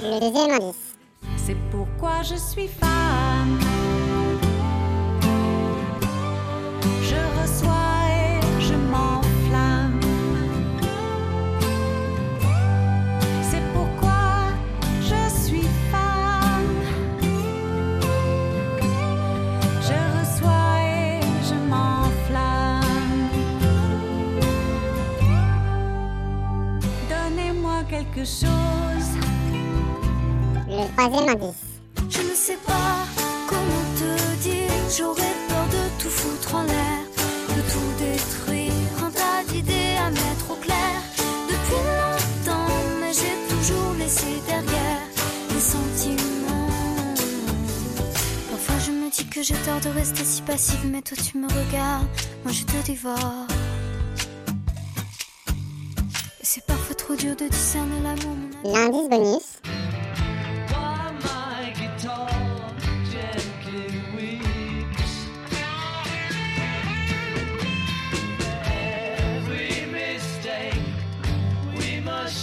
Le deuxième indice. C'est pourquoi je suis femme. Je reçois et je m'enflamme. C'est pourquoi je suis femme. Je reçois et je m'enflamme. Donnez-moi quelque chose. Le troisième indice. Je ne sais pas comment te dire. J'aurais peur de tout foutre en l'air, de tout détruire. Un tas d'idées à mettre au clair. Depuis longtemps, mais j'ai toujours laissé derrière les sentiments. Parfois je me dis que j'ai tort de rester si passive, mais toi tu me regardes, moi je te dévore. C'est parfois trop dur de discerner l'amour. L'indice bonus.